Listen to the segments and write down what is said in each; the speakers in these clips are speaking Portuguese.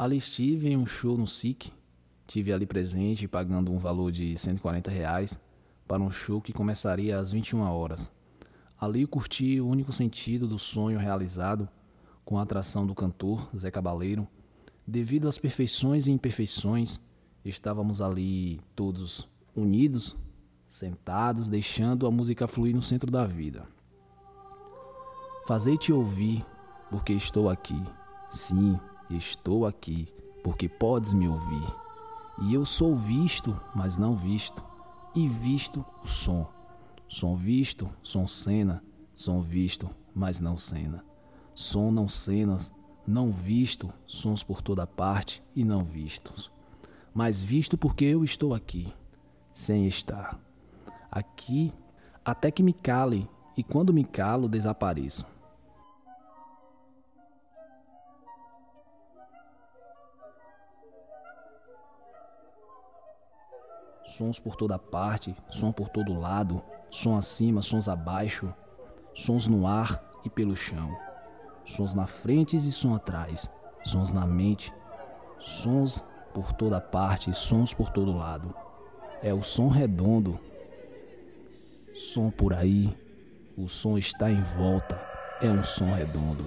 Ali estive em um show no SIC, tive ali presente pagando um valor de 140 reais para um show que começaria às 21 horas. Ali curti o único sentido do sonho realizado com a atração do cantor Zé Cabaleiro. Devido às perfeições e imperfeições, estávamos ali todos unidos, sentados, deixando a música fluir no centro da vida. Fazei-te ouvir, porque estou aqui. Sim, estou aqui, porque podes me ouvir. E eu sou visto, mas não visto, e visto o som. Som visto, som cena, som visto, mas não cena. Som não cenas, não visto, sons por toda parte e não vistos. Mas visto porque eu estou aqui, sem estar. Aqui, até que me cale, e quando me calo, desapareço. Sons por toda parte, som por todo lado, som acima, sons abaixo, sons no ar e pelo chão, sons na frente e som atrás, sons na mente, sons por toda parte, sons por todo lado. É o som redondo, som por aí, o som está em volta, é um som redondo.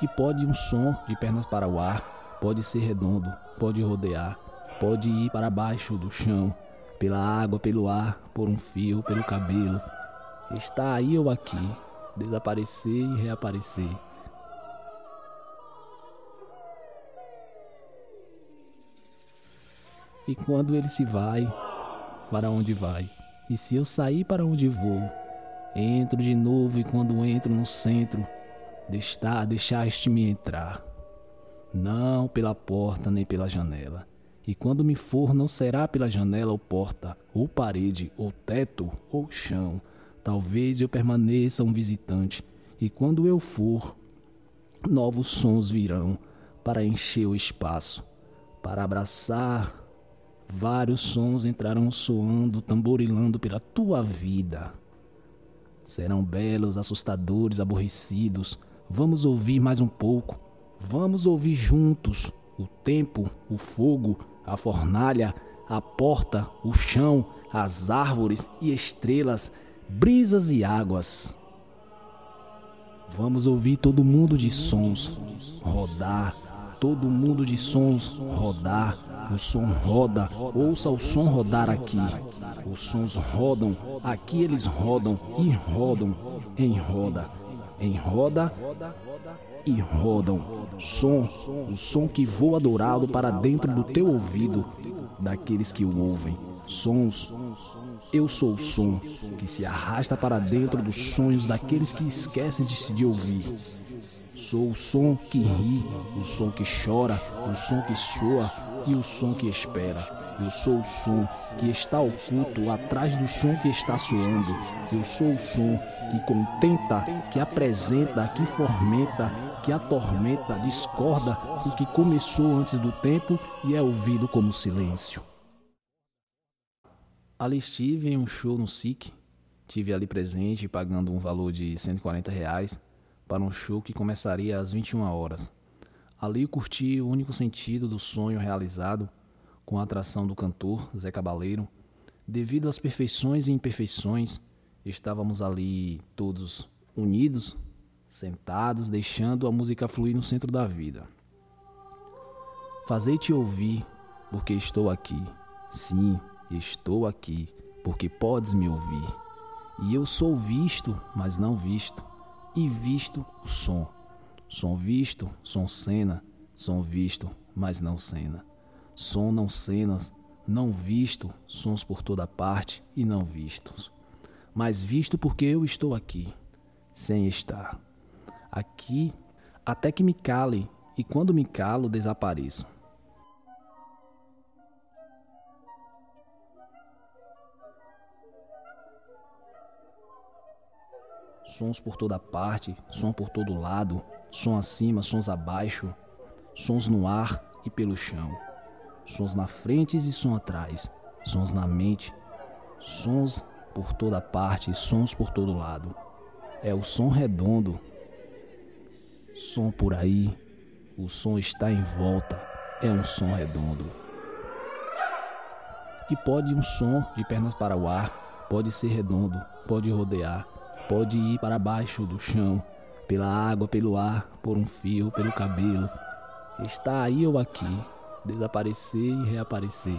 E pode um som de pernas para o ar, pode ser redondo, pode rodear, pode ir para baixo do chão, pela água, pelo ar, por um fio, pelo cabelo. Está aí ou aqui, desaparecer e reaparecer. E quando ele se vai, para onde vai? E se eu sair para onde vou? Entro de novo e quando entro no centro, deixar, deixaste-me entrar. Não pela porta nem pela janela e quando me for, não será pela janela ou porta, ou parede, ou teto, ou chão. Talvez eu permaneça um visitante, e quando eu for, novos sons virão para encher o espaço, para abraçar. Vários sons entrarão soando, tamborilando pela tua vida. Serão belos, assustadores, aborrecidos. Vamos ouvir mais um pouco. Vamos ouvir juntos o tempo, o fogo, a fornalha, a porta, o chão, as árvores e estrelas, brisas e águas. Vamos ouvir todo mundo de sons rodar, todo mundo de sons rodar. O som roda, ouça o som rodar aqui. Os sons rodam, aqui eles rodam e rodam em roda, em roda e rodam. Som, o som que voa dourado para dentro do teu ouvido, daqueles que o ouvem. Sons, eu sou o som que se arrasta para dentro dos sonhos daqueles que esquecem de se ouvir. Sou o som que ri, o som que chora, o som que soa e o som que espera. Eu sou o som que está oculto atrás do som que está soando. Eu sou o som que contenta, que apresenta, que fomenta, que atormenta, discorda o que começou antes do tempo e é ouvido como silêncio. Ali estive em um show no SIC, tive ali presente pagando um valor de 140 reais para um show que começaria às 21 horas. Ali curti o único sentido do sonho realizado com a atração do cantor Zé Cabaleiro. Devido às perfeições e imperfeições, estávamos ali todos unidos, sentados, deixando a música fluir no centro da vida. Fazei-te ouvir, porque estou aqui. Sim, estou aqui, porque podes me ouvir. E eu sou visto, mas não visto, e visto o som. Som visto, som cena, som visto, mas não cena. Som não cenas, não visto, sons por toda parte e não vistos. Mas visto porque eu estou aqui, sem estar. Aqui, até que me cale, e quando me calo, desapareço. Sons por toda parte, som por todo lado, som acima, sons abaixo, sons no ar e pelo chão sons na frente e som atrás, sons na mente, sons por toda parte, sons por todo lado. É o som redondo, som por aí, O som está em volta, é um som redondo. E pode um som de pernas para o ar, pode ser redondo, pode rodear, pode ir para baixo do chão, pela água, pelo ar, por um fio, pelo cabelo. Está aí ou aqui, desaparecer e reaparecer.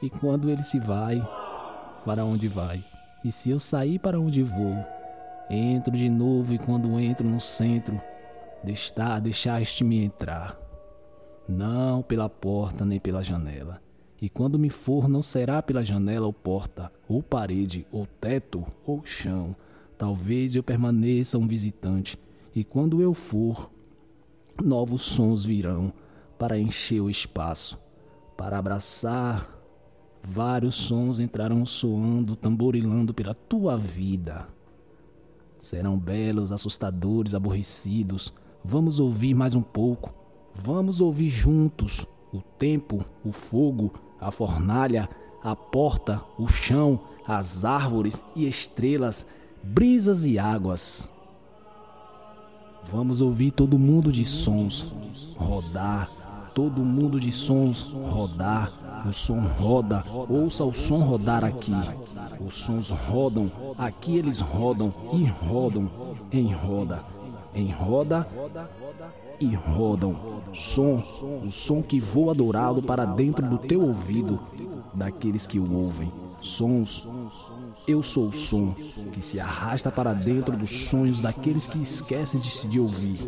E quando ele se vai, para onde vai? E se eu sair para onde vou? Entro de novo e quando entro no centro, deixar, deixaste-me entrar. Não pela porta nem pela janela. E quando me for, não será pela janela ou porta, ou parede, ou teto, ou chão. Talvez eu permaneça um visitante. E quando eu for, novos sons virão para encher o espaço, para abraçar Vários sons entrarão soando, tamborilando pela tua vida. Serão belos, assustadores, aborrecidos. Vamos ouvir mais um pouco. Vamos ouvir juntos o tempo, o fogo, a fornalha, a porta, o chão, as árvores e estrelas, brisas e águas. Vamos ouvir todo mundo de sons rodar, todo mundo de sons rodar. O som roda, ouça o som rodar aqui. Os sons rodam, aqui eles rodam e rodam em roda, em roda e rodam. Som, o som que voa dourado para dentro do teu ouvido, daqueles que o ouvem. Sons, eu sou o som que se arrasta para dentro dos sonhos daqueles que esquecem de se ouvir.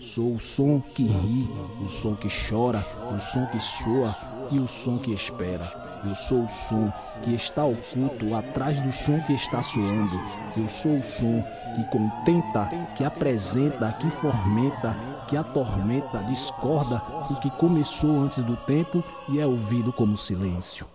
Sou o som que ri, o som que chora, o som que soa e o som que espera. Eu sou o som que está oculto atrás do som que está soando. Eu sou o som que contenta, que apresenta, que fomenta, que atormenta, discorda o que começou antes do tempo e é ouvido como silêncio.